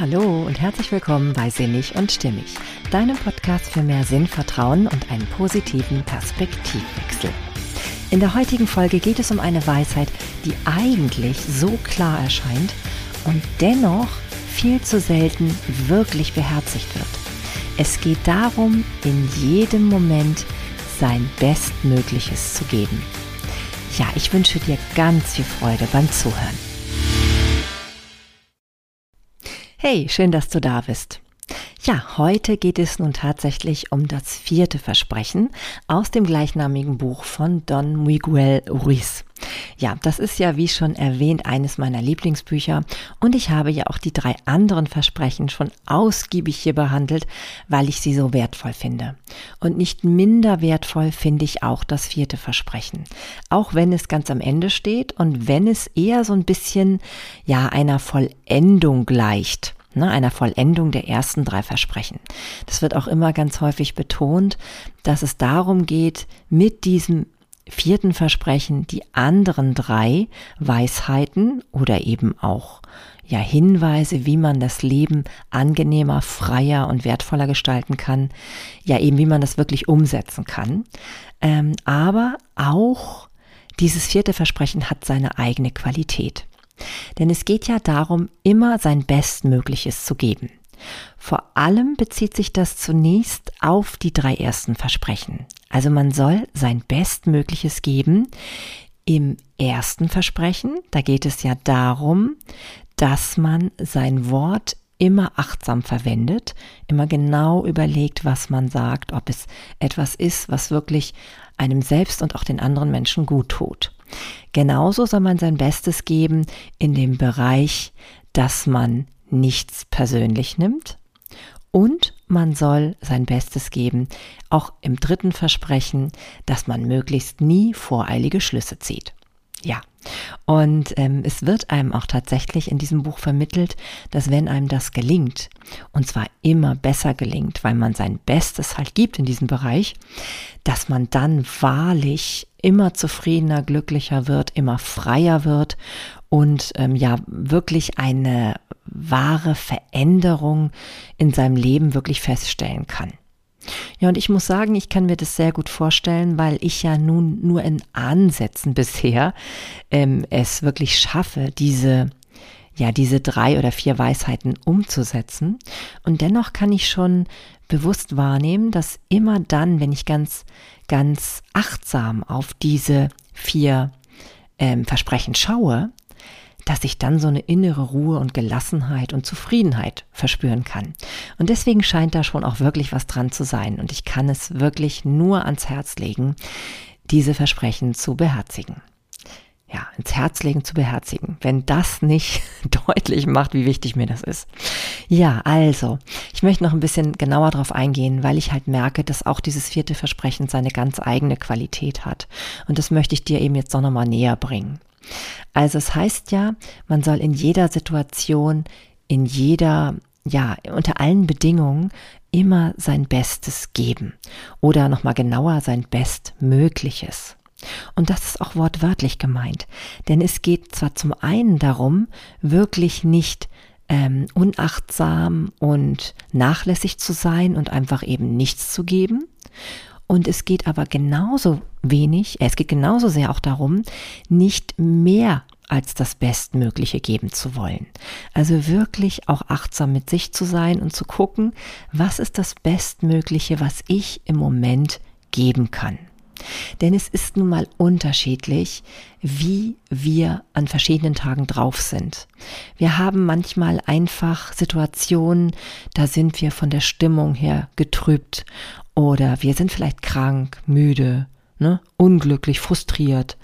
Hallo und herzlich willkommen bei Sinnig und Stimmig, deinem Podcast für mehr Sinn, Vertrauen und einen positiven Perspektivwechsel. In der heutigen Folge geht es um eine Weisheit, die eigentlich so klar erscheint und dennoch viel zu selten wirklich beherzigt wird. Es geht darum, in jedem Moment sein Bestmögliches zu geben. Ja, ich wünsche dir ganz viel Freude beim Zuhören. Hey, schön, dass du da bist. Ja, heute geht es nun tatsächlich um das vierte Versprechen aus dem gleichnamigen Buch von Don Miguel Ruiz. Ja, das ist ja, wie schon erwähnt, eines meiner Lieblingsbücher und ich habe ja auch die drei anderen Versprechen schon ausgiebig hier behandelt, weil ich sie so wertvoll finde. Und nicht minder wertvoll finde ich auch das vierte Versprechen. Auch wenn es ganz am Ende steht und wenn es eher so ein bisschen, ja, einer Vollendung gleicht ne, einer Vollendung der ersten drei Versprechen. Das wird auch immer ganz häufig betont, dass es darum geht, mit diesem vierten Versprechen die anderen drei Weisheiten oder eben auch ja Hinweise, wie man das Leben angenehmer, freier und wertvoller gestalten kann, ja eben wie man das wirklich umsetzen kann. Ähm, aber auch dieses vierte Versprechen hat seine eigene Qualität. Denn es geht ja darum, immer sein Bestmögliches zu geben. Vor allem bezieht sich das zunächst auf die drei ersten Versprechen. Also man soll sein Bestmögliches geben. Im ersten Versprechen, da geht es ja darum, dass man sein Wort immer achtsam verwendet, immer genau überlegt, was man sagt, ob es etwas ist, was wirklich einem selbst und auch den anderen Menschen gut tut. Genauso soll man sein Bestes geben in dem Bereich, dass man nichts persönlich nimmt und man soll sein Bestes geben, auch im dritten Versprechen, dass man möglichst nie voreilige Schlüsse zieht. Ja, und ähm, es wird einem auch tatsächlich in diesem Buch vermittelt, dass wenn einem das gelingt, und zwar immer besser gelingt, weil man sein Bestes halt gibt in diesem Bereich, dass man dann wahrlich immer zufriedener, glücklicher wird, immer freier wird und ähm, ja wirklich eine wahre Veränderung in seinem Leben wirklich feststellen kann. Ja, und ich muss sagen, ich kann mir das sehr gut vorstellen, weil ich ja nun nur in Ansätzen bisher ähm, es wirklich schaffe, diese ja, diese drei oder vier Weisheiten umzusetzen. Und dennoch kann ich schon bewusst wahrnehmen, dass immer dann, wenn ich ganz, ganz achtsam auf diese vier ähm, Versprechen schaue, dass ich dann so eine innere Ruhe und Gelassenheit und Zufriedenheit verspüren kann. Und deswegen scheint da schon auch wirklich was dran zu sein. Und ich kann es wirklich nur ans Herz legen, diese Versprechen zu beherzigen ja, ins Herz legen zu beherzigen, wenn das nicht deutlich macht, wie wichtig mir das ist. Ja, also, ich möchte noch ein bisschen genauer darauf eingehen, weil ich halt merke, dass auch dieses vierte Versprechen seine ganz eigene Qualität hat. Und das möchte ich dir eben jetzt auch nochmal näher bringen. Also es heißt ja, man soll in jeder Situation, in jeder, ja, unter allen Bedingungen immer sein Bestes geben. Oder nochmal genauer sein Bestmögliches. Und das ist auch wortwörtlich gemeint, denn es geht zwar zum einen darum, wirklich nicht ähm, unachtsam und nachlässig zu sein und einfach eben nichts zu geben. Und es geht aber genauso wenig, äh, es geht genauso sehr auch darum, nicht mehr als das Bestmögliche geben zu wollen. Also wirklich auch achtsam mit sich zu sein und zu gucken, was ist das Bestmögliche, was ich im Moment geben kann. Denn es ist nun mal unterschiedlich, wie wir an verschiedenen Tagen drauf sind. Wir haben manchmal einfach Situationen, da sind wir von der Stimmung her getrübt oder wir sind vielleicht krank, müde, ne, unglücklich, frustriert.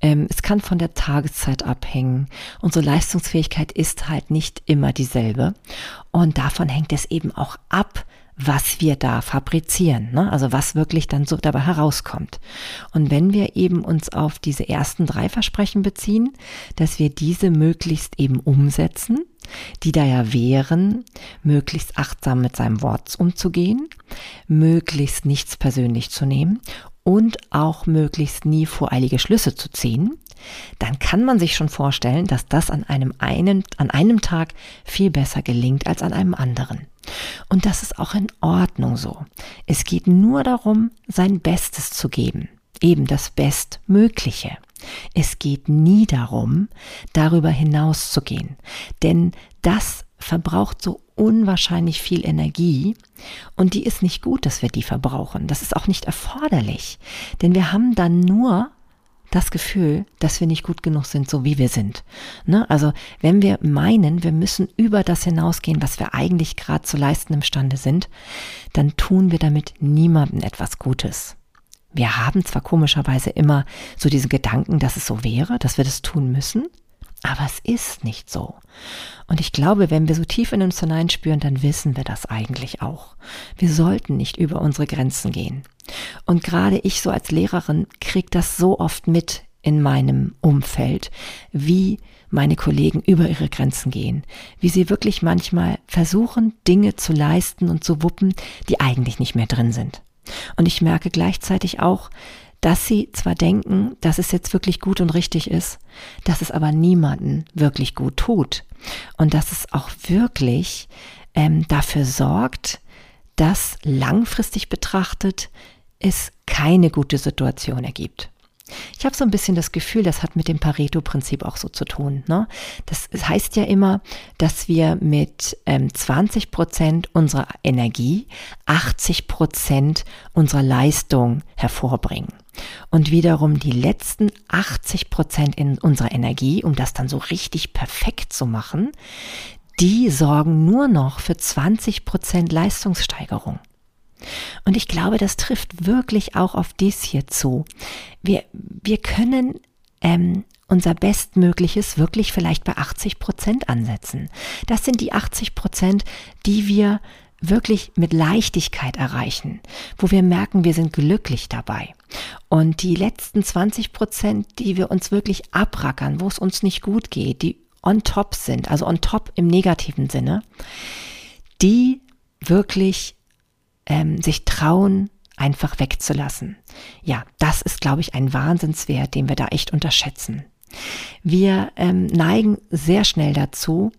Ähm, es kann von der Tageszeit abhängen. Unsere Leistungsfähigkeit ist halt nicht immer dieselbe. Und davon hängt es eben auch ab, was wir da fabrizieren, ne? also was wirklich dann so dabei herauskommt. Und wenn wir eben uns auf diese ersten drei Versprechen beziehen, dass wir diese möglichst eben umsetzen, die da ja wären, möglichst achtsam mit seinem Wort umzugehen, möglichst nichts persönlich zu nehmen und auch möglichst nie voreilige Schlüsse zu ziehen, dann kann man sich schon vorstellen, dass das an einem, einen, an einem Tag viel besser gelingt als an einem anderen. Und das ist auch in Ordnung so. Es geht nur darum, sein Bestes zu geben, eben das Bestmögliche. Es geht nie darum, darüber hinauszugehen, denn das verbraucht so unwahrscheinlich viel Energie und die ist nicht gut, dass wir die verbrauchen. Das ist auch nicht erforderlich, denn wir haben dann nur das Gefühl, dass wir nicht gut genug sind, so wie wir sind. Ne? Also wenn wir meinen, wir müssen über das hinausgehen, was wir eigentlich gerade zu leisten imstande sind, dann tun wir damit niemandem etwas Gutes. Wir haben zwar komischerweise immer so diesen Gedanken, dass es so wäre, dass wir das tun müssen, aber es ist nicht so. Und ich glaube, wenn wir so tief in uns hineinspüren, dann wissen wir das eigentlich auch. Wir sollten nicht über unsere Grenzen gehen. Und gerade ich so als Lehrerin krieg das so oft mit in meinem Umfeld, wie meine Kollegen über ihre Grenzen gehen, wie sie wirklich manchmal versuchen, Dinge zu leisten und zu wuppen, die eigentlich nicht mehr drin sind. Und ich merke gleichzeitig auch, dass sie zwar denken, dass es jetzt wirklich gut und richtig ist, dass es aber niemanden wirklich gut tut und dass es auch wirklich ähm, dafür sorgt, dass langfristig betrachtet es keine gute Situation ergibt. Ich habe so ein bisschen das Gefühl, das hat mit dem Pareto-Prinzip auch so zu tun. Ne? Das heißt ja immer, dass wir mit ähm, 20 Prozent unserer Energie 80 Prozent unserer Leistung hervorbringen. Und wiederum die letzten 80 Prozent in unserer Energie, um das dann so richtig perfekt zu machen, die sorgen nur noch für 20 Prozent Leistungssteigerung. Und ich glaube, das trifft wirklich auch auf dies hier zu. Wir, wir können ähm, unser Bestmögliches wirklich vielleicht bei 80 Prozent ansetzen. Das sind die 80 Prozent, die wir wirklich mit Leichtigkeit erreichen, wo wir merken, wir sind glücklich dabei. Und die letzten 20 Prozent, die wir uns wirklich abrackern, wo es uns nicht gut geht, die on top sind, also on top im negativen Sinne, die wirklich ähm, sich trauen, einfach wegzulassen. Ja, das ist, glaube ich, ein Wahnsinnswert, den wir da echt unterschätzen. Wir ähm, neigen sehr schnell dazu,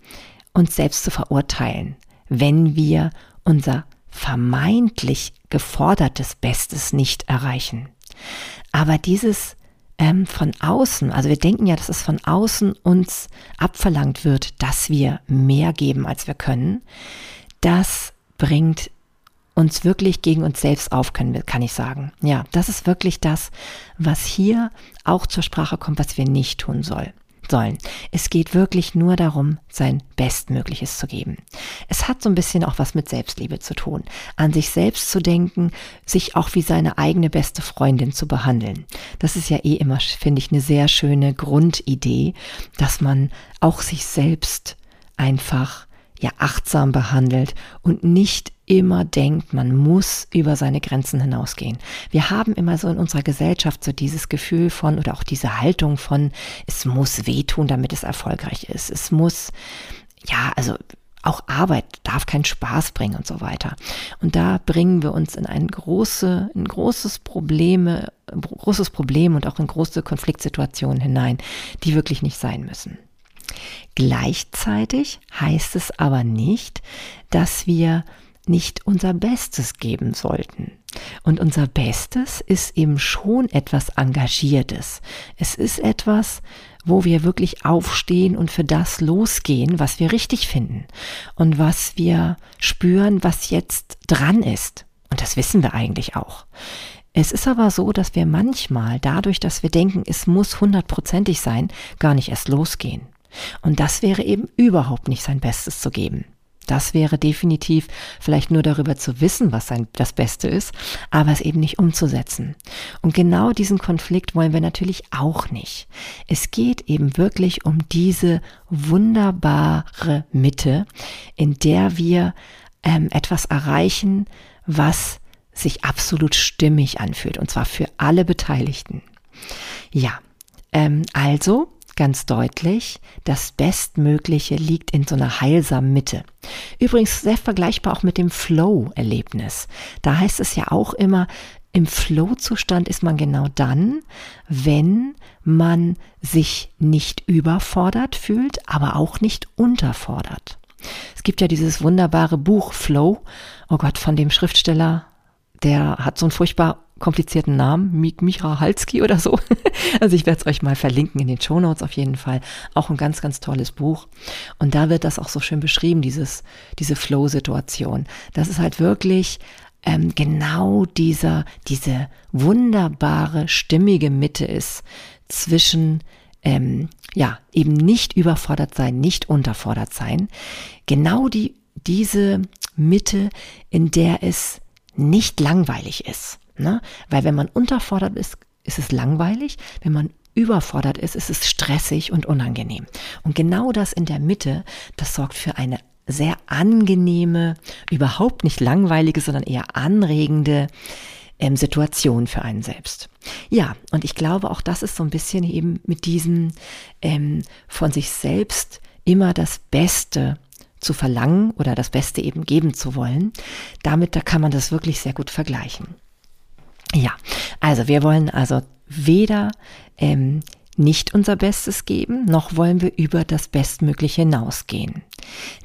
uns selbst zu verurteilen, wenn wir unser vermeintlich gefordertes Bestes nicht erreichen. Aber dieses ähm, von außen, also wir denken ja, dass es von außen uns abverlangt wird, dass wir mehr geben, als wir können, das bringt uns wirklich gegen uns selbst auf, können, kann ich sagen. Ja, das ist wirklich das, was hier auch zur Sprache kommt, was wir nicht tun soll, sollen. Es geht wirklich nur darum, sein Bestmögliches zu geben. Es hat so ein bisschen auch was mit Selbstliebe zu tun. An sich selbst zu denken, sich auch wie seine eigene beste Freundin zu behandeln. Das ist ja eh immer, finde ich, eine sehr schöne Grundidee, dass man auch sich selbst einfach ja achtsam behandelt und nicht immer denkt, man muss über seine Grenzen hinausgehen. Wir haben immer so in unserer Gesellschaft so dieses Gefühl von oder auch diese Haltung von, es muss wehtun, damit es erfolgreich ist. Es muss, ja, also auch Arbeit darf keinen Spaß bringen und so weiter. Und da bringen wir uns in ein, große, ein großes Probleme, großes Problem und auch in große Konfliktsituationen hinein, die wirklich nicht sein müssen. Gleichzeitig heißt es aber nicht, dass wir nicht unser Bestes geben sollten. Und unser Bestes ist eben schon etwas Engagiertes. Es ist etwas, wo wir wirklich aufstehen und für das losgehen, was wir richtig finden und was wir spüren, was jetzt dran ist. Und das wissen wir eigentlich auch. Es ist aber so, dass wir manchmal dadurch, dass wir denken, es muss hundertprozentig sein, gar nicht erst losgehen. Und das wäre eben überhaupt nicht sein Bestes zu geben. Das wäre definitiv vielleicht nur darüber zu wissen, was sein, das Beste ist, aber es eben nicht umzusetzen. Und genau diesen Konflikt wollen wir natürlich auch nicht. Es geht eben wirklich um diese wunderbare Mitte, in der wir ähm, etwas erreichen, was sich absolut stimmig anfühlt, und zwar für alle Beteiligten. Ja, ähm, also ganz deutlich, das Bestmögliche liegt in so einer heilsamen Mitte. Übrigens sehr vergleichbar auch mit dem Flow-Erlebnis. Da heißt es ja auch immer, im Flow-Zustand ist man genau dann, wenn man sich nicht überfordert fühlt, aber auch nicht unterfordert. Es gibt ja dieses wunderbare Buch Flow, oh Gott, von dem Schriftsteller, der hat so einen furchtbar komplizierten Namen, Mik Micha Halski oder so. Also ich werde es euch mal verlinken in den Show Notes auf jeden Fall. Auch ein ganz, ganz tolles Buch. Und da wird das auch so schön beschrieben, dieses, diese Flow-Situation. Das ist halt wirklich ähm, genau dieser, diese wunderbare, stimmige Mitte ist zwischen ähm, ja, eben nicht überfordert sein, nicht unterfordert sein. Genau die, diese Mitte, in der es nicht langweilig ist. Ne? Weil wenn man unterfordert ist, ist es langweilig. Wenn man überfordert ist, ist es stressig und unangenehm. Und genau das in der Mitte, das sorgt für eine sehr angenehme, überhaupt nicht langweilige, sondern eher anregende ähm, Situation für einen selbst. Ja, und ich glaube, auch das ist so ein bisschen eben mit diesem ähm, von sich selbst immer das Beste zu verlangen oder das Beste eben geben zu wollen. Damit, da kann man das wirklich sehr gut vergleichen. Ja, also wir wollen also weder ähm, nicht unser Bestes geben, noch wollen wir über das Bestmögliche hinausgehen.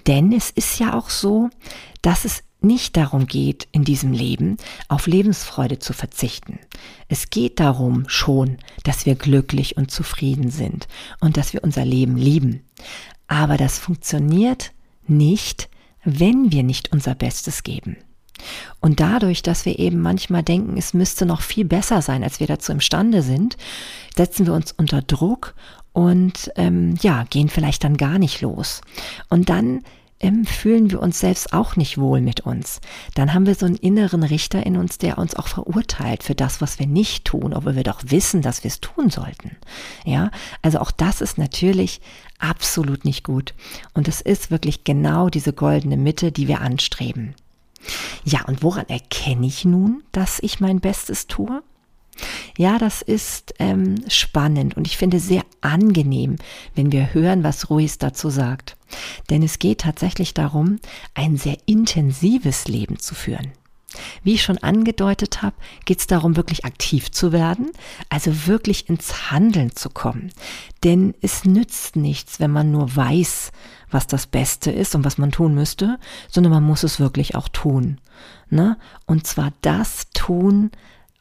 Denn es ist ja auch so, dass es nicht darum geht, in diesem Leben auf Lebensfreude zu verzichten. Es geht darum schon, dass wir glücklich und zufrieden sind und dass wir unser Leben lieben. Aber das funktioniert nicht, wenn wir nicht unser Bestes geben. Und dadurch, dass wir eben manchmal denken, es müsste noch viel besser sein, als wir dazu imstande sind, setzen wir uns unter Druck und ähm, ja, gehen vielleicht dann gar nicht los. Und dann ähm, fühlen wir uns selbst auch nicht wohl mit uns. Dann haben wir so einen inneren Richter in uns, der uns auch verurteilt für das, was wir nicht tun, obwohl wir doch wissen, dass wir es tun sollten. Ja, also auch das ist natürlich absolut nicht gut. Und es ist wirklich genau diese goldene Mitte, die wir anstreben. Ja, und woran erkenne ich nun, dass ich mein Bestes tue? Ja, das ist ähm, spannend und ich finde sehr angenehm, wenn wir hören, was Ruiz dazu sagt. Denn es geht tatsächlich darum, ein sehr intensives Leben zu führen. Wie ich schon angedeutet habe, geht es darum, wirklich aktiv zu werden, also wirklich ins Handeln zu kommen. Denn es nützt nichts, wenn man nur weiß, was das Beste ist und was man tun müsste, sondern man muss es wirklich auch tun. Ne? Und zwar das tun,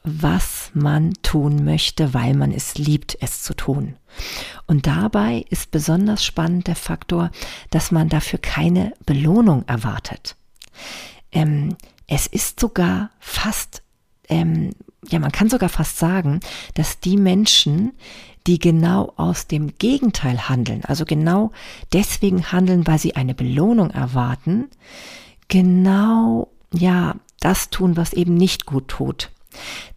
was man tun möchte, weil man es liebt, es zu tun. Und dabei ist besonders spannend der Faktor, dass man dafür keine Belohnung erwartet. Ähm, es ist sogar fast, ähm, ja, man kann sogar fast sagen, dass die Menschen, die genau aus dem Gegenteil handeln, also genau deswegen handeln, weil sie eine Belohnung erwarten, genau, ja, das tun, was eben nicht gut tut.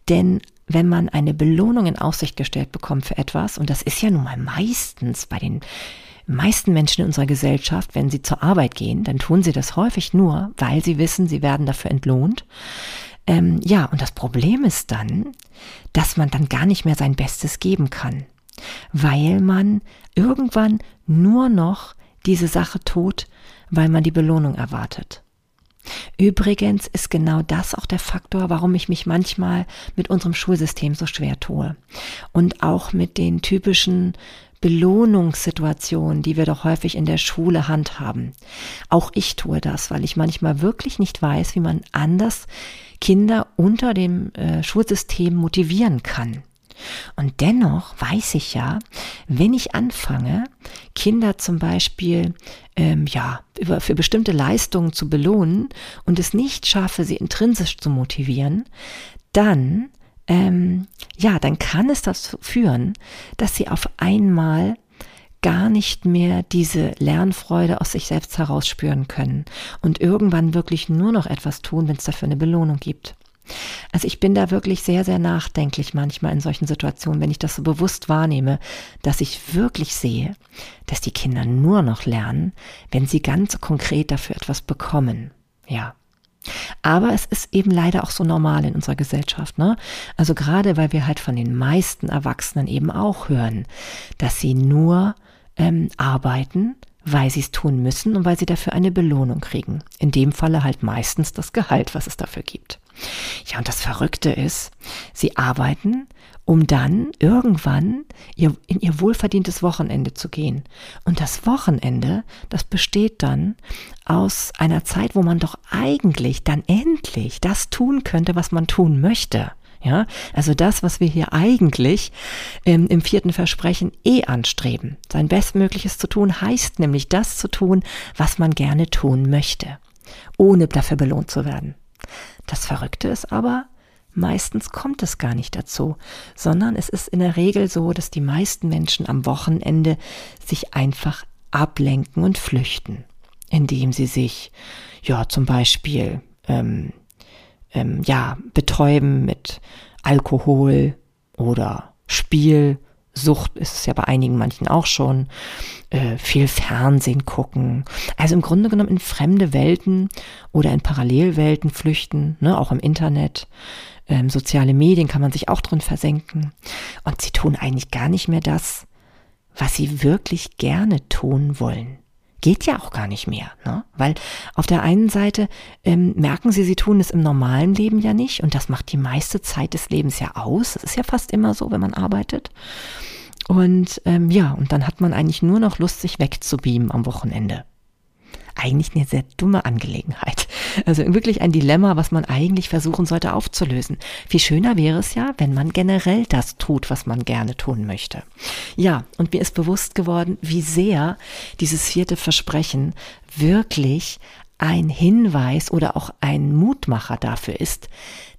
Denn wenn man eine Belohnung in Aussicht gestellt bekommt für etwas, und das ist ja nun mal meistens bei den meisten Menschen in unserer Gesellschaft, wenn sie zur Arbeit gehen, dann tun sie das häufig nur, weil sie wissen, sie werden dafür entlohnt. Ähm, ja, und das Problem ist dann, dass man dann gar nicht mehr sein Bestes geben kann, weil man irgendwann nur noch diese Sache tut, weil man die Belohnung erwartet. Übrigens ist genau das auch der Faktor, warum ich mich manchmal mit unserem Schulsystem so schwer tue. Und auch mit den typischen Belohnungssituationen, die wir doch häufig in der Schule handhaben. Auch ich tue das, weil ich manchmal wirklich nicht weiß, wie man anders Kinder unter dem äh, Schulsystem motivieren kann. Und dennoch weiß ich ja, wenn ich anfange, Kinder zum Beispiel ähm, ja, über, für bestimmte Leistungen zu belohnen und es nicht schaffe, sie intrinsisch zu motivieren, dann ähm, ja, dann kann es dazu führen, dass sie auf einmal gar nicht mehr diese Lernfreude aus sich selbst heraus spüren können und irgendwann wirklich nur noch etwas tun, wenn es dafür eine Belohnung gibt. Also ich bin da wirklich sehr, sehr nachdenklich manchmal in solchen Situationen, wenn ich das so bewusst wahrnehme, dass ich wirklich sehe, dass die Kinder nur noch lernen, wenn sie ganz konkret dafür etwas bekommen. Ja. Aber es ist eben leider auch so normal in unserer Gesellschaft, ne? Also gerade weil wir halt von den meisten Erwachsenen eben auch hören, dass sie nur ähm, arbeiten, weil sie es tun müssen und weil sie dafür eine Belohnung kriegen. In dem Falle halt meistens das Gehalt, was es dafür gibt. Ja, und das Verrückte ist, sie arbeiten, um dann irgendwann ihr, in ihr wohlverdientes Wochenende zu gehen. Und das Wochenende, das besteht dann aus einer Zeit, wo man doch eigentlich dann endlich das tun könnte, was man tun möchte. Ja, also das, was wir hier eigentlich ähm, im vierten Versprechen eh anstreben. Sein Bestmögliches zu tun heißt nämlich das zu tun, was man gerne tun möchte, ohne dafür belohnt zu werden. Das Verrückte ist aber, meistens kommt es gar nicht dazu, sondern es ist in der Regel so, dass die meisten Menschen am Wochenende sich einfach ablenken und flüchten, indem sie sich, ja, zum Beispiel, ähm, ähm, ja, betäuben mit Alkohol oder Spiel. Sucht ist es ja bei einigen manchen auch schon. Äh, viel Fernsehen gucken. Also im Grunde genommen in fremde Welten oder in Parallelwelten flüchten, ne, auch im Internet. Ähm, soziale Medien kann man sich auch drin versenken. Und sie tun eigentlich gar nicht mehr das, was sie wirklich gerne tun wollen geht ja auch gar nicht mehr, ne? Weil auf der einen Seite ähm, merken sie, sie tun es im normalen Leben ja nicht und das macht die meiste Zeit des Lebens ja aus. Das ist ja fast immer so, wenn man arbeitet. Und ähm, ja, und dann hat man eigentlich nur noch Lust, sich wegzubeamen am Wochenende eigentlich eine sehr dumme Angelegenheit. Also wirklich ein Dilemma, was man eigentlich versuchen sollte aufzulösen. Viel schöner wäre es ja, wenn man generell das tut, was man gerne tun möchte. Ja, und mir ist bewusst geworden, wie sehr dieses vierte Versprechen wirklich ein Hinweis oder auch ein Mutmacher dafür ist,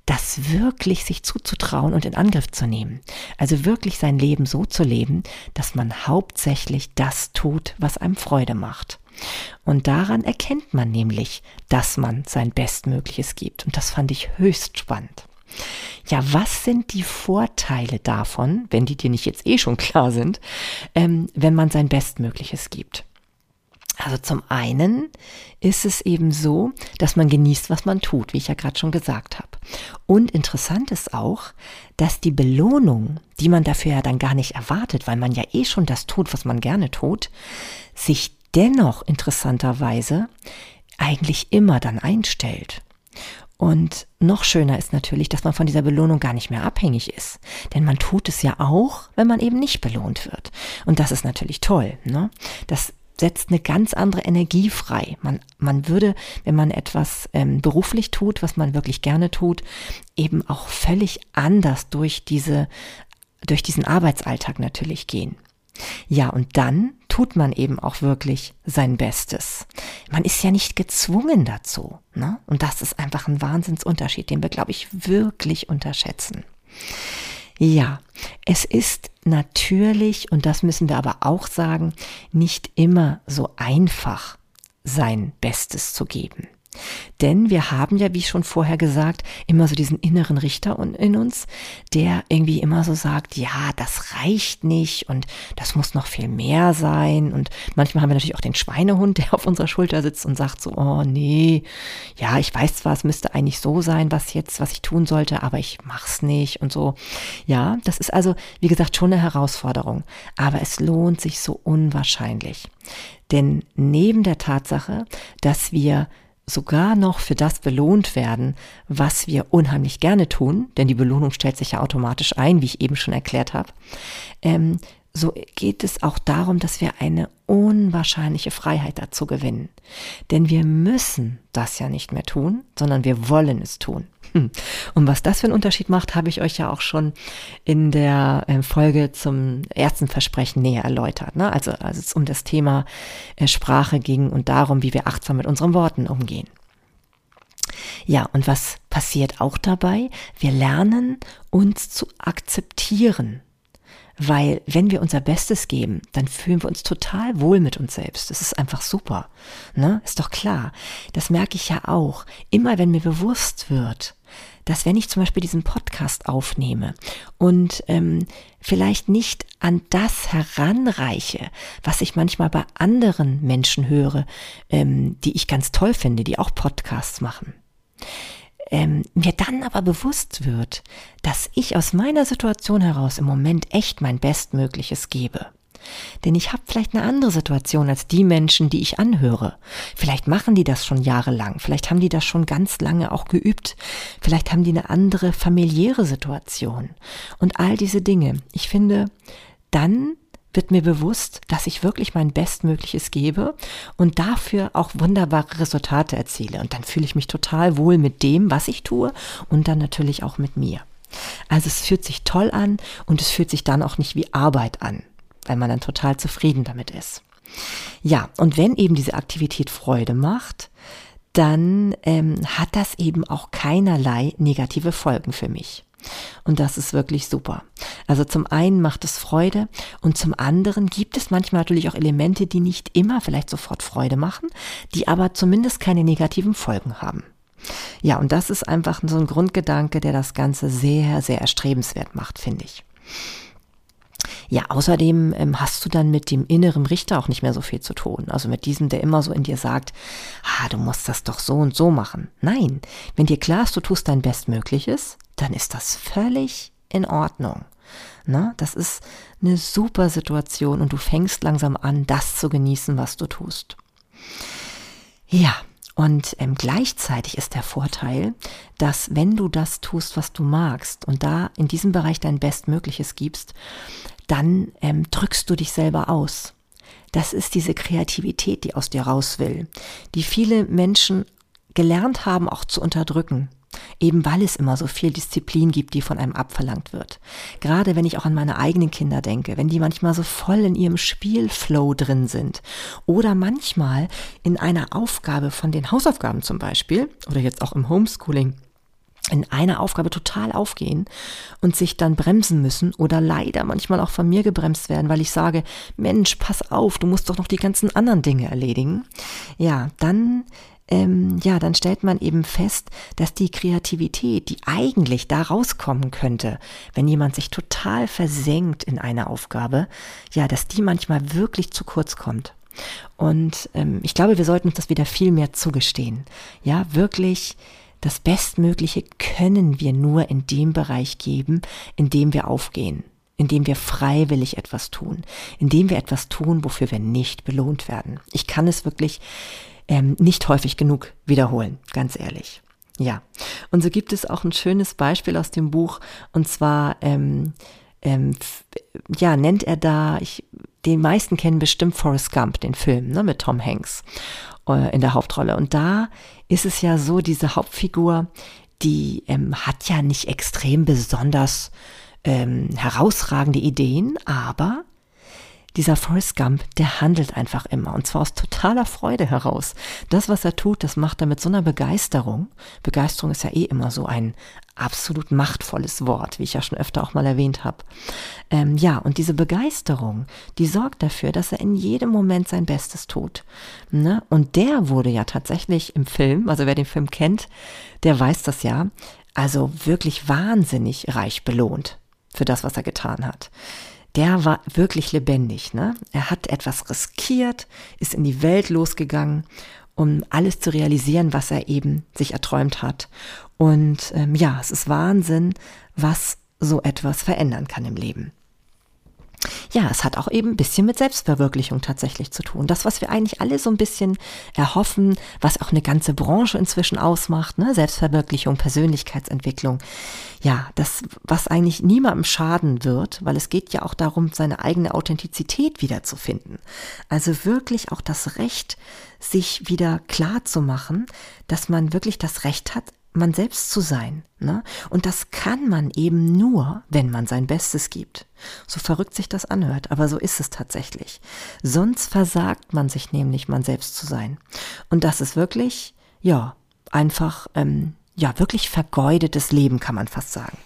das wirklich sich zuzutrauen und in Angriff zu nehmen. Also wirklich sein Leben so zu leben, dass man hauptsächlich das tut, was einem Freude macht. Und daran erkennt man nämlich, dass man sein Bestmögliches gibt. Und das fand ich höchst spannend. Ja, was sind die Vorteile davon, wenn die dir nicht jetzt eh schon klar sind, ähm, wenn man sein Bestmögliches gibt? Also zum einen ist es eben so, dass man genießt, was man tut, wie ich ja gerade schon gesagt habe. Und interessant ist auch, dass die Belohnung, die man dafür ja dann gar nicht erwartet, weil man ja eh schon das tut, was man gerne tut, sich dennoch interessanterweise eigentlich immer dann einstellt. Und noch schöner ist natürlich, dass man von dieser Belohnung gar nicht mehr abhängig ist. Denn man tut es ja auch, wenn man eben nicht belohnt wird. Und das ist natürlich toll. Ne? Das setzt eine ganz andere Energie frei. Man, man würde, wenn man etwas ähm, beruflich tut, was man wirklich gerne tut, eben auch völlig anders durch diese, durch diesen Arbeitsalltag natürlich gehen. Ja, und dann tut man eben auch wirklich sein Bestes. Man ist ja nicht gezwungen dazu. Ne? Und das ist einfach ein Wahnsinnsunterschied, den wir, glaube ich, wirklich unterschätzen. Ja, es ist natürlich, und das müssen wir aber auch sagen, nicht immer so einfach, sein Bestes zu geben. Denn wir haben ja, wie schon vorher gesagt, immer so diesen inneren Richter in uns, der irgendwie immer so sagt, ja, das reicht nicht und das muss noch viel mehr sein. Und manchmal haben wir natürlich auch den Schweinehund, der auf unserer Schulter sitzt und sagt so, oh nee, ja, ich weiß zwar, es müsste eigentlich so sein, was jetzt, was ich tun sollte, aber ich mach's nicht und so. Ja, das ist also, wie gesagt, schon eine Herausforderung. Aber es lohnt sich so unwahrscheinlich. Denn neben der Tatsache, dass wir sogar noch für das belohnt werden, was wir unheimlich gerne tun, denn die Belohnung stellt sich ja automatisch ein, wie ich eben schon erklärt habe, ähm, so geht es auch darum, dass wir eine unwahrscheinliche Freiheit dazu gewinnen. Denn wir müssen das ja nicht mehr tun, sondern wir wollen es tun. Hm. Und was das für einen Unterschied macht, habe ich euch ja auch schon in der äh, Folge zum ersten Versprechen näher erläutert. Ne? Also, als es um das Thema äh, Sprache ging und darum, wie wir achtsam mit unseren Worten umgehen. Ja, und was passiert auch dabei? Wir lernen uns zu akzeptieren weil wenn wir unser Bestes geben, dann fühlen wir uns total wohl mit uns selbst. Das ist einfach super. Ne? Ist doch klar. Das merke ich ja auch. Immer wenn mir bewusst wird, dass wenn ich zum Beispiel diesen Podcast aufnehme und ähm, vielleicht nicht an das heranreiche, was ich manchmal bei anderen Menschen höre, ähm, die ich ganz toll finde, die auch Podcasts machen, ähm, mir dann aber bewusst wird, dass ich aus meiner Situation heraus im Moment echt mein Bestmögliches gebe, Denn ich habe vielleicht eine andere Situation als die Menschen, die ich anhöre. Vielleicht machen die das schon jahrelang, vielleicht haben die das schon ganz lange auch geübt, vielleicht haben die eine andere familiäre Situation und all diese Dinge. Ich finde, dann wird mir bewusst, dass ich wirklich mein Bestmögliches gebe und dafür auch wunderbare Resultate erziele. Und dann fühle ich mich total wohl mit dem, was ich tue und dann natürlich auch mit mir. Also es fühlt sich toll an und es fühlt sich dann auch nicht wie Arbeit an, weil man dann total zufrieden damit ist. Ja, und wenn eben diese Aktivität Freude macht, dann ähm, hat das eben auch keinerlei negative Folgen für mich. Und das ist wirklich super. Also zum einen macht es Freude und zum anderen gibt es manchmal natürlich auch Elemente, die nicht immer vielleicht sofort Freude machen, die aber zumindest keine negativen Folgen haben. Ja, und das ist einfach so ein Grundgedanke, der das Ganze sehr, sehr erstrebenswert macht, finde ich. Ja, außerdem ähm, hast du dann mit dem inneren Richter auch nicht mehr so viel zu tun. Also mit diesem, der immer so in dir sagt, ah, du musst das doch so und so machen. Nein, wenn dir klar ist, du tust dein Bestmögliches, dann ist das völlig in Ordnung. Na, das ist eine super Situation und du fängst langsam an, das zu genießen, was du tust. Ja, und ähm, gleichzeitig ist der Vorteil, dass wenn du das tust, was du magst und da in diesem Bereich dein Bestmögliches gibst, dann ähm, drückst du dich selber aus. Das ist diese Kreativität, die aus dir raus will, die viele Menschen gelernt haben, auch zu unterdrücken eben weil es immer so viel Disziplin gibt, die von einem abverlangt wird. Gerade wenn ich auch an meine eigenen Kinder denke, wenn die manchmal so voll in ihrem Spielflow drin sind oder manchmal in einer Aufgabe von den Hausaufgaben zum Beispiel oder jetzt auch im Homeschooling in einer Aufgabe total aufgehen und sich dann bremsen müssen oder leider manchmal auch von mir gebremst werden, weil ich sage, Mensch, pass auf, du musst doch noch die ganzen anderen Dinge erledigen. Ja, dann ähm, ja, dann stellt man eben fest, dass die Kreativität, die eigentlich da rauskommen könnte, wenn jemand sich total versenkt in einer Aufgabe, ja, dass die manchmal wirklich zu kurz kommt. Und ähm, ich glaube, wir sollten uns das wieder viel mehr zugestehen. Ja, wirklich das Bestmögliche können wir nur in dem Bereich geben, in dem wir aufgehen indem wir freiwillig etwas tun, indem wir etwas tun, wofür wir nicht belohnt werden. Ich kann es wirklich ähm, nicht häufig genug wiederholen, ganz ehrlich. Ja, und so gibt es auch ein schönes Beispiel aus dem Buch, und zwar, ähm, ähm, ja, nennt er da, ich, den meisten kennen bestimmt Forrest Gump, den Film, ne, mit Tom Hanks äh, in der Hauptrolle. Und da ist es ja so, diese Hauptfigur, die ähm, hat ja nicht extrem besonders ähm, herausragende Ideen, aber dieser Forrest Gump, der handelt einfach immer und zwar aus totaler Freude heraus. Das, was er tut, das macht er mit so einer Begeisterung. Begeisterung ist ja eh immer so ein absolut machtvolles Wort, wie ich ja schon öfter auch mal erwähnt habe. Ähm, ja, und diese Begeisterung, die sorgt dafür, dass er in jedem Moment sein Bestes tut. Ne? Und der wurde ja tatsächlich im Film, also wer den Film kennt, der weiß das ja, also wirklich wahnsinnig reich belohnt für das, was er getan hat der war wirklich lebendig. Ne? Er hat etwas riskiert, ist in die Welt losgegangen, um alles zu realisieren, was er eben sich erträumt hat. Und ähm, ja, es ist Wahnsinn, was so etwas verändern kann im Leben. Ja, es hat auch eben ein bisschen mit Selbstverwirklichung tatsächlich zu tun. Das, was wir eigentlich alle so ein bisschen erhoffen, was auch eine ganze Branche inzwischen ausmacht, ne? Selbstverwirklichung, Persönlichkeitsentwicklung. Ja, das, was eigentlich niemandem schaden wird, weil es geht ja auch darum, seine eigene Authentizität wiederzufinden. Also wirklich auch das Recht, sich wieder klar zu machen, dass man wirklich das Recht hat, man selbst zu sein. Ne? Und das kann man eben nur, wenn man sein Bestes gibt. So verrückt sich das anhört, aber so ist es tatsächlich. Sonst versagt man sich nämlich, man selbst zu sein. Und das ist wirklich, ja, einfach, ähm, ja, wirklich vergeudetes Leben, kann man fast sagen.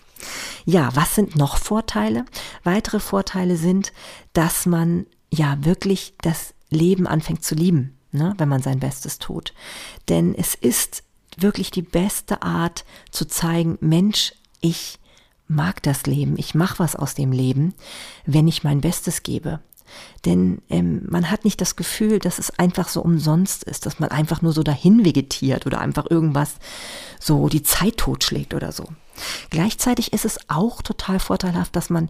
Ja, was sind noch Vorteile? Weitere Vorteile sind, dass man ja wirklich das Leben anfängt zu lieben, ne, wenn man sein Bestes tut. Denn es ist wirklich die beste Art zu zeigen, Mensch, ich mag das Leben, ich mache was aus dem Leben, wenn ich mein Bestes gebe. Denn ähm, man hat nicht das Gefühl, dass es einfach so umsonst ist, dass man einfach nur so dahin vegetiert oder einfach irgendwas so die Zeit totschlägt oder so. Gleichzeitig ist es auch total vorteilhaft, dass man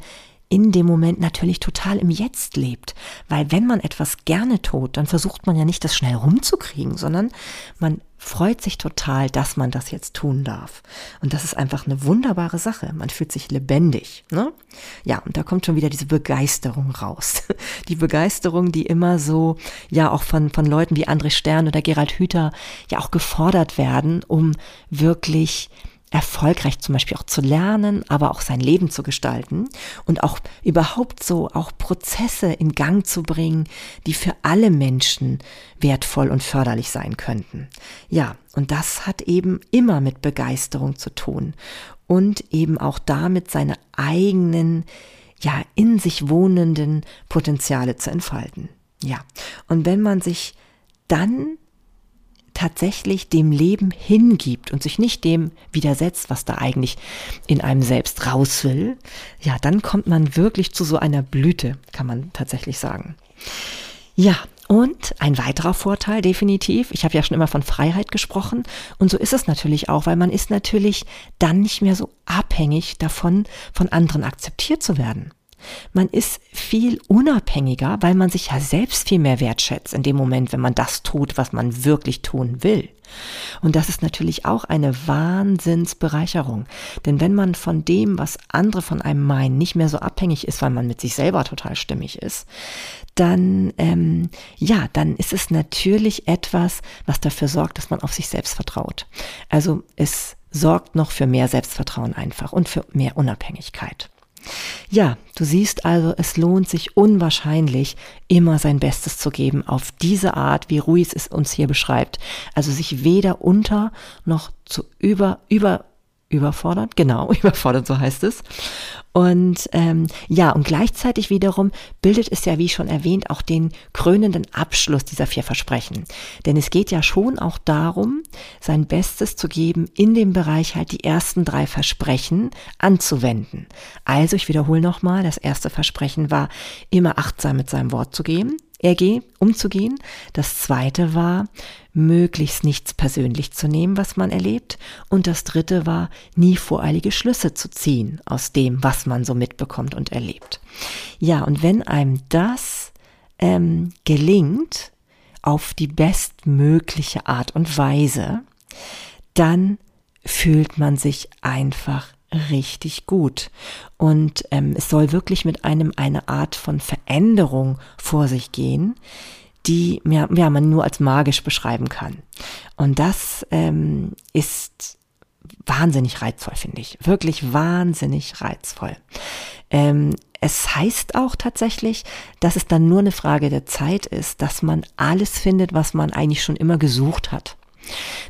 in dem Moment natürlich total im Jetzt lebt. Weil wenn man etwas gerne tut, dann versucht man ja nicht, das schnell rumzukriegen, sondern man freut sich total, dass man das jetzt tun darf. Und das ist einfach eine wunderbare Sache. Man fühlt sich lebendig. Ne? Ja, und da kommt schon wieder diese Begeisterung raus. Die Begeisterung, die immer so, ja, auch von, von Leuten wie André Stern oder Gerald Hüther ja auch gefordert werden, um wirklich erfolgreich zum Beispiel auch zu lernen, aber auch sein Leben zu gestalten und auch überhaupt so auch Prozesse in Gang zu bringen, die für alle Menschen wertvoll und förderlich sein könnten. Ja, und das hat eben immer mit Begeisterung zu tun und eben auch damit seine eigenen, ja, in sich wohnenden Potenziale zu entfalten. Ja, und wenn man sich dann tatsächlich dem Leben hingibt und sich nicht dem widersetzt, was da eigentlich in einem selbst raus will, ja, dann kommt man wirklich zu so einer Blüte, kann man tatsächlich sagen. Ja, und ein weiterer Vorteil definitiv, ich habe ja schon immer von Freiheit gesprochen und so ist es natürlich auch, weil man ist natürlich dann nicht mehr so abhängig davon, von anderen akzeptiert zu werden. Man ist viel unabhängiger, weil man sich ja selbst viel mehr wertschätzt in dem Moment, wenn man das tut, was man wirklich tun will. Und das ist natürlich auch eine Wahnsinnsbereicherung. Denn wenn man von dem, was andere von einem meinen, nicht mehr so abhängig ist, weil man mit sich selber total stimmig ist, dann, ähm, ja, dann ist es natürlich etwas, was dafür sorgt, dass man auf sich selbst vertraut. Also es sorgt noch für mehr Selbstvertrauen einfach und für mehr Unabhängigkeit. Ja, du siehst also, es lohnt sich unwahrscheinlich, immer sein Bestes zu geben auf diese Art, wie Ruiz es uns hier beschreibt. Also sich weder unter noch zu über, über überfordert, genau, überfordert, so heißt es. Und ähm, ja, und gleichzeitig wiederum bildet es ja, wie schon erwähnt, auch den krönenden Abschluss dieser vier Versprechen. Denn es geht ja schon auch darum, sein Bestes zu geben, in dem Bereich halt die ersten drei Versprechen anzuwenden. Also, ich wiederhole nochmal, das erste Versprechen war, immer achtsam mit seinem Wort zu gehen. RG umzugehen. Das zweite war, möglichst nichts persönlich zu nehmen, was man erlebt. Und das dritte war, nie voreilige Schlüsse zu ziehen aus dem, was man so mitbekommt und erlebt. Ja, und wenn einem das ähm, gelingt, auf die bestmögliche Art und Weise, dann fühlt man sich einfach richtig gut. Und ähm, es soll wirklich mit einem eine Art von Veränderung vor sich gehen, die ja, ja man nur als magisch beschreiben kann. Und das ähm, ist wahnsinnig reizvoll, finde ich. Wirklich wahnsinnig reizvoll. Ähm, es heißt auch tatsächlich, dass es dann nur eine Frage der Zeit ist, dass man alles findet, was man eigentlich schon immer gesucht hat.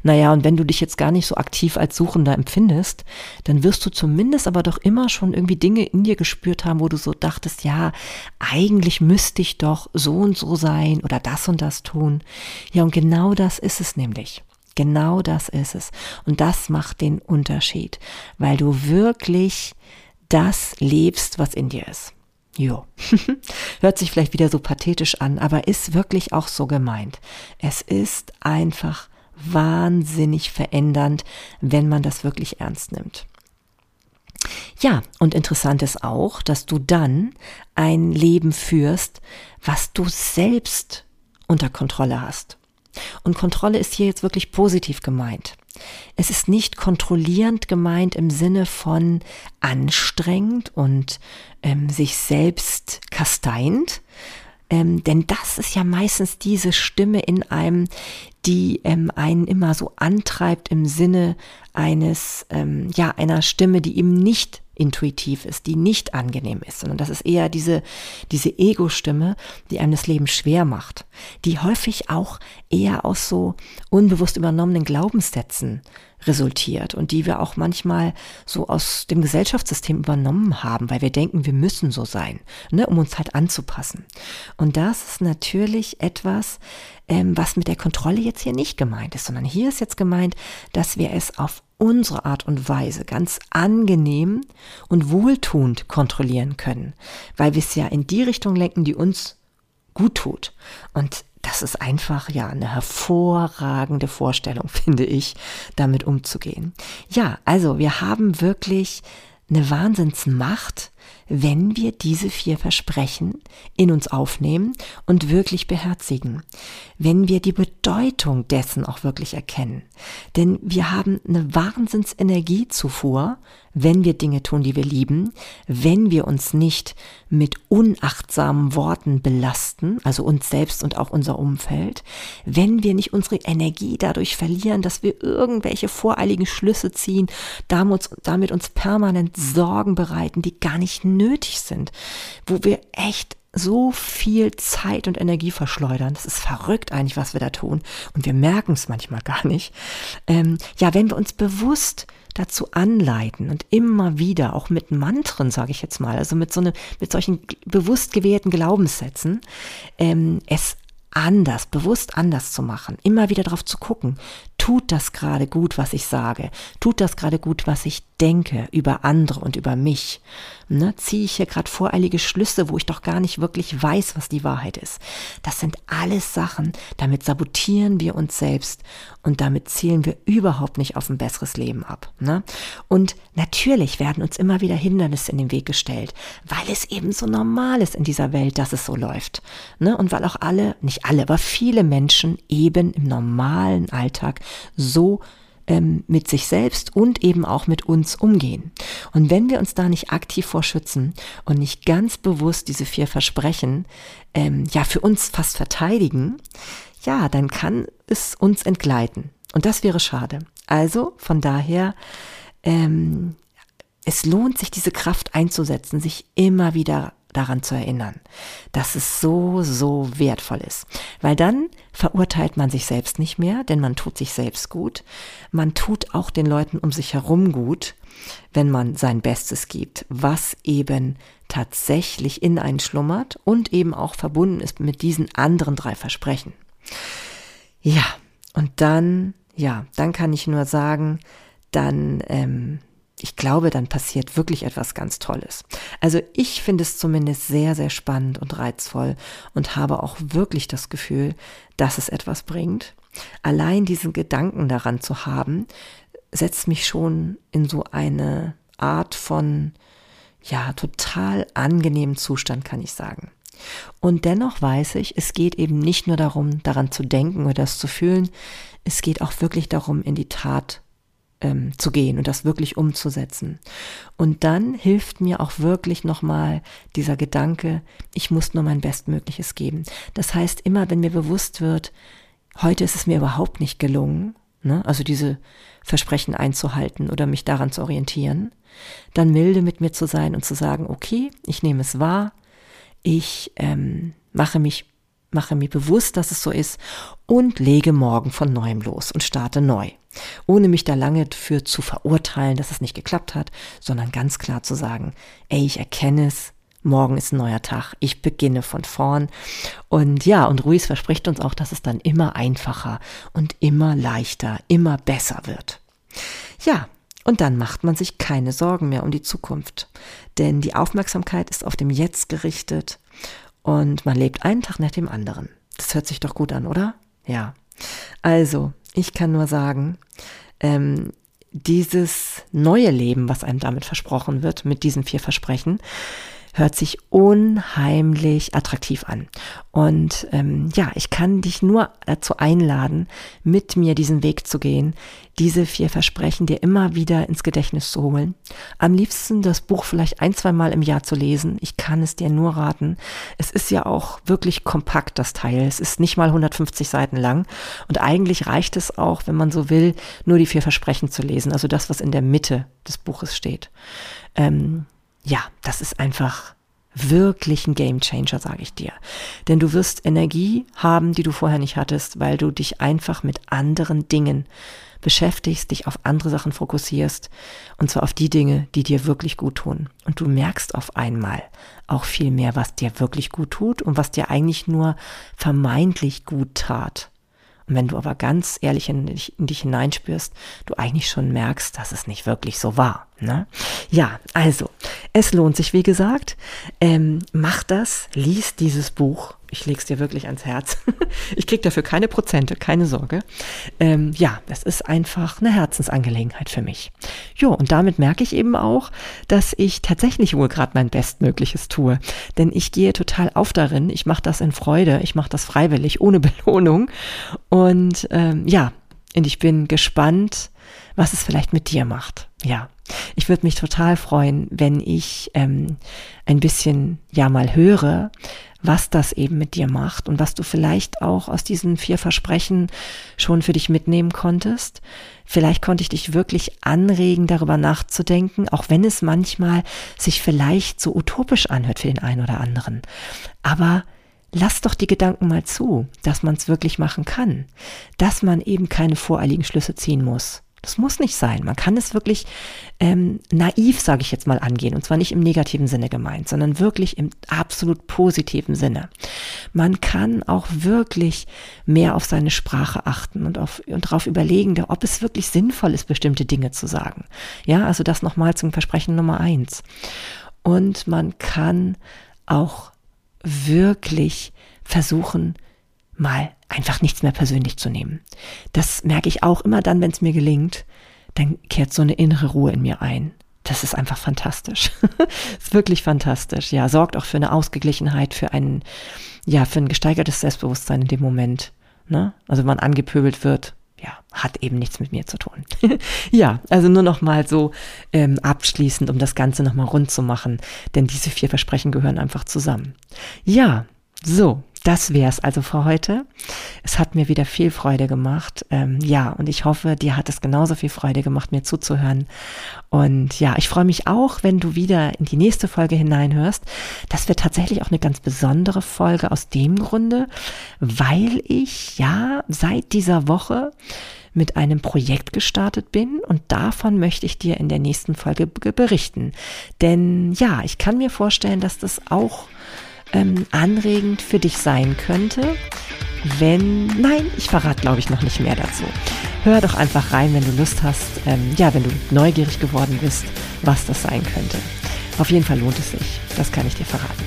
Naja, und wenn du dich jetzt gar nicht so aktiv als Suchender empfindest, dann wirst du zumindest aber doch immer schon irgendwie Dinge in dir gespürt haben, wo du so dachtest, ja, eigentlich müsste ich doch so und so sein oder das und das tun. Ja, und genau das ist es nämlich. Genau das ist es. Und das macht den Unterschied, weil du wirklich das lebst, was in dir ist. Jo. Hört sich vielleicht wieder so pathetisch an, aber ist wirklich auch so gemeint. Es ist einfach wahnsinnig verändernd, wenn man das wirklich ernst nimmt. Ja, und interessant ist auch, dass du dann ein Leben führst, was du selbst unter Kontrolle hast. Und Kontrolle ist hier jetzt wirklich positiv gemeint. Es ist nicht kontrollierend gemeint im Sinne von anstrengend und ähm, sich selbst kasteint, ähm, denn das ist ja meistens diese Stimme in einem, die ähm, einen immer so antreibt im Sinne eines, ähm, ja, einer Stimme, die eben nicht intuitiv ist, die nicht angenehm ist, sondern das ist eher diese, diese Ego-Stimme, die einem das Leben schwer macht, die häufig auch eher aus so unbewusst übernommenen Glaubenssätzen resultiert und die wir auch manchmal so aus dem Gesellschaftssystem übernommen haben, weil wir denken, wir müssen so sein, ne, um uns halt anzupassen. Und das ist natürlich etwas, ähm, was mit der Kontrolle jetzt hier nicht gemeint ist, sondern hier ist jetzt gemeint, dass wir es auf unsere Art und Weise ganz angenehm und wohltuend kontrollieren können, weil wir es ja in die Richtung lenken, die uns gut tut. Und das ist einfach ja eine hervorragende Vorstellung, finde ich, damit umzugehen. Ja, also wir haben wirklich eine Wahnsinnsmacht, wenn wir diese vier Versprechen in uns aufnehmen und wirklich beherzigen. Wenn wir die Bedeutung dessen auch wirklich erkennen. Denn wir haben eine Wahnsinnsenergiezufuhr, wenn wir Dinge tun, die wir lieben, wenn wir uns nicht mit unachtsamen Worten belasten, also uns selbst und auch unser Umfeld, wenn wir nicht unsere Energie dadurch verlieren, dass wir irgendwelche voreiligen Schlüsse ziehen, damit, damit uns permanent Sorgen bereiten, die gar nicht nötig sind, wo wir echt so viel Zeit und Energie verschleudern. Das ist verrückt eigentlich, was wir da tun. Und wir merken es manchmal gar nicht. Ähm, ja, wenn wir uns bewusst dazu anleiten und immer wieder, auch mit Mantren, sage ich jetzt mal, also mit so eine, mit solchen bewusst gewählten Glaubenssätzen, ähm, es anders, bewusst anders zu machen, immer wieder darauf zu gucken, tut das gerade gut, was ich sage, tut das gerade gut, was ich denke über andere und über mich. Ne, ziehe ich hier gerade voreilige Schlüsse, wo ich doch gar nicht wirklich weiß, was die Wahrheit ist. Das sind alles Sachen, damit sabotieren wir uns selbst und damit zielen wir überhaupt nicht auf ein besseres Leben ab. Ne? Und natürlich werden uns immer wieder Hindernisse in den Weg gestellt, weil es eben so normal ist in dieser Welt, dass es so läuft. Ne? Und weil auch alle, nicht alle, aber viele Menschen eben im normalen Alltag so ähm, mit sich selbst und eben auch mit uns umgehen. Und wenn wir uns da nicht aktiv vorschützen und nicht ganz bewusst diese vier Versprechen ähm, ja für uns fast verteidigen, ja, dann kann es uns entgleiten. Und das wäre schade. Also von daher, ähm, es lohnt sich, diese Kraft einzusetzen, sich immer wieder daran zu erinnern, dass es so, so wertvoll ist. Weil dann verurteilt man sich selbst nicht mehr, denn man tut sich selbst gut. Man tut auch den Leuten um sich herum gut, wenn man sein Bestes gibt, was eben tatsächlich in einen schlummert und eben auch verbunden ist mit diesen anderen drei Versprechen. Ja, und dann, ja, dann kann ich nur sagen, dann ähm, ich glaube, dann passiert wirklich etwas ganz Tolles. Also ich finde es zumindest sehr, sehr spannend und reizvoll und habe auch wirklich das Gefühl, dass es etwas bringt. Allein diesen Gedanken daran zu haben, setzt mich schon in so eine Art von, ja, total angenehmen Zustand, kann ich sagen. Und dennoch weiß ich, es geht eben nicht nur darum, daran zu denken oder das zu fühlen, es geht auch wirklich darum, in die Tat ähm, zu gehen und das wirklich umzusetzen. Und dann hilft mir auch wirklich nochmal dieser Gedanke, ich muss nur mein Bestmögliches geben. Das heißt, immer wenn mir bewusst wird, heute ist es mir überhaupt nicht gelungen, ne, also diese Versprechen einzuhalten oder mich daran zu orientieren, dann milde mit mir zu sein und zu sagen, okay, ich nehme es wahr, ich ähm, mache mich mache mir bewusst, dass es so ist und lege morgen von neuem los und starte neu. Ohne mich da lange für zu verurteilen, dass es nicht geklappt hat, sondern ganz klar zu sagen, ey, ich erkenne es, morgen ist ein neuer Tag, ich beginne von vorn. Und ja, und Ruiz verspricht uns auch, dass es dann immer einfacher und immer leichter, immer besser wird. Ja, und dann macht man sich keine Sorgen mehr um die Zukunft. Denn die Aufmerksamkeit ist auf dem Jetzt gerichtet und man lebt einen Tag nach dem anderen. Das hört sich doch gut an, oder? Ja. Also, ich kann nur sagen, ähm, dieses neue Leben, was einem damit versprochen wird, mit diesen vier Versprechen, hört sich unheimlich attraktiv an. Und ähm, ja, ich kann dich nur dazu einladen, mit mir diesen Weg zu gehen, diese vier Versprechen dir immer wieder ins Gedächtnis zu holen. Am liebsten das Buch vielleicht ein, zwei Mal im Jahr zu lesen. Ich kann es dir nur raten. Es ist ja auch wirklich kompakt, das Teil. Es ist nicht mal 150 Seiten lang. Und eigentlich reicht es auch, wenn man so will, nur die vier Versprechen zu lesen. Also das, was in der Mitte des Buches steht. Ähm, ja, das ist einfach wirklich ein Gamechanger, sage ich dir. Denn du wirst Energie haben, die du vorher nicht hattest, weil du dich einfach mit anderen Dingen beschäftigst, dich auf andere Sachen fokussierst und zwar auf die Dinge, die dir wirklich gut tun. Und du merkst auf einmal auch viel mehr, was dir wirklich gut tut und was dir eigentlich nur vermeintlich gut tat. Und wenn du aber ganz ehrlich in dich, in dich hineinspürst, du eigentlich schon merkst, dass es nicht wirklich so war. Ne? Ja, also, es lohnt sich, wie gesagt. Ähm, mach das, lies dieses Buch. Ich lege es dir wirklich ans Herz. ich krieg dafür keine Prozente, keine Sorge. Ähm, ja, das ist einfach eine Herzensangelegenheit für mich. Jo, und damit merke ich eben auch, dass ich tatsächlich wohl gerade mein Bestmögliches tue. Denn ich gehe total auf darin. Ich mache das in Freude. Ich mache das freiwillig, ohne Belohnung. Und ähm, ja, und ich bin gespannt, was es vielleicht mit dir macht. Ja, ich würde mich total freuen, wenn ich ähm, ein bisschen ja mal höre, was das eben mit dir macht und was du vielleicht auch aus diesen vier Versprechen schon für dich mitnehmen konntest. Vielleicht konnte ich dich wirklich anregen, darüber nachzudenken, auch wenn es manchmal sich vielleicht so utopisch anhört für den einen oder anderen. Aber lass doch die Gedanken mal zu, dass man es wirklich machen kann, dass man eben keine voreiligen Schlüsse ziehen muss das muss nicht sein. Man kann es wirklich ähm, naiv, sage ich jetzt mal, angehen. Und zwar nicht im negativen Sinne gemeint, sondern wirklich im absolut positiven Sinne. Man kann auch wirklich mehr auf seine Sprache achten und, auf, und darauf überlegen, ob es wirklich sinnvoll ist, bestimmte Dinge zu sagen. Ja, also das nochmal zum Versprechen Nummer eins. Und man kann auch wirklich versuchen, mal einfach nichts mehr persönlich zu nehmen. Das merke ich auch immer dann, wenn es mir gelingt, dann kehrt so eine innere Ruhe in mir ein. Das ist einfach fantastisch. ist wirklich fantastisch. Ja, sorgt auch für eine Ausgeglichenheit, für ein, ja, für ein gesteigertes Selbstbewusstsein in dem Moment. Ne? Also wenn man angepöbelt wird, ja, hat eben nichts mit mir zu tun. ja, also nur noch mal so ähm, abschließend, um das Ganze noch mal rund zu machen, denn diese vier Versprechen gehören einfach zusammen. Ja, so, das wär's also für heute. Es hat mir wieder viel Freude gemacht. Ähm, ja, und ich hoffe, dir hat es genauso viel Freude gemacht, mir zuzuhören. Und ja, ich freue mich auch, wenn du wieder in die nächste Folge hineinhörst. Das wird tatsächlich auch eine ganz besondere Folge aus dem Grunde, weil ich ja seit dieser Woche mit einem Projekt gestartet bin und davon möchte ich dir in der nächsten Folge berichten. Denn ja, ich kann mir vorstellen, dass das auch ähm, anregend für dich sein könnte. Wenn, nein, ich verrate glaube ich noch nicht mehr dazu. Hör doch einfach rein, wenn du Lust hast, ähm, ja, wenn du neugierig geworden bist, was das sein könnte. Auf jeden Fall lohnt es sich, das kann ich dir verraten.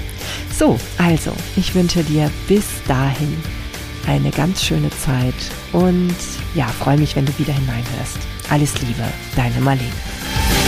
So, also, ich wünsche dir bis dahin eine ganz schöne Zeit und ja, freue mich, wenn du wieder hineinhörst. Alles Liebe, deine Marlene.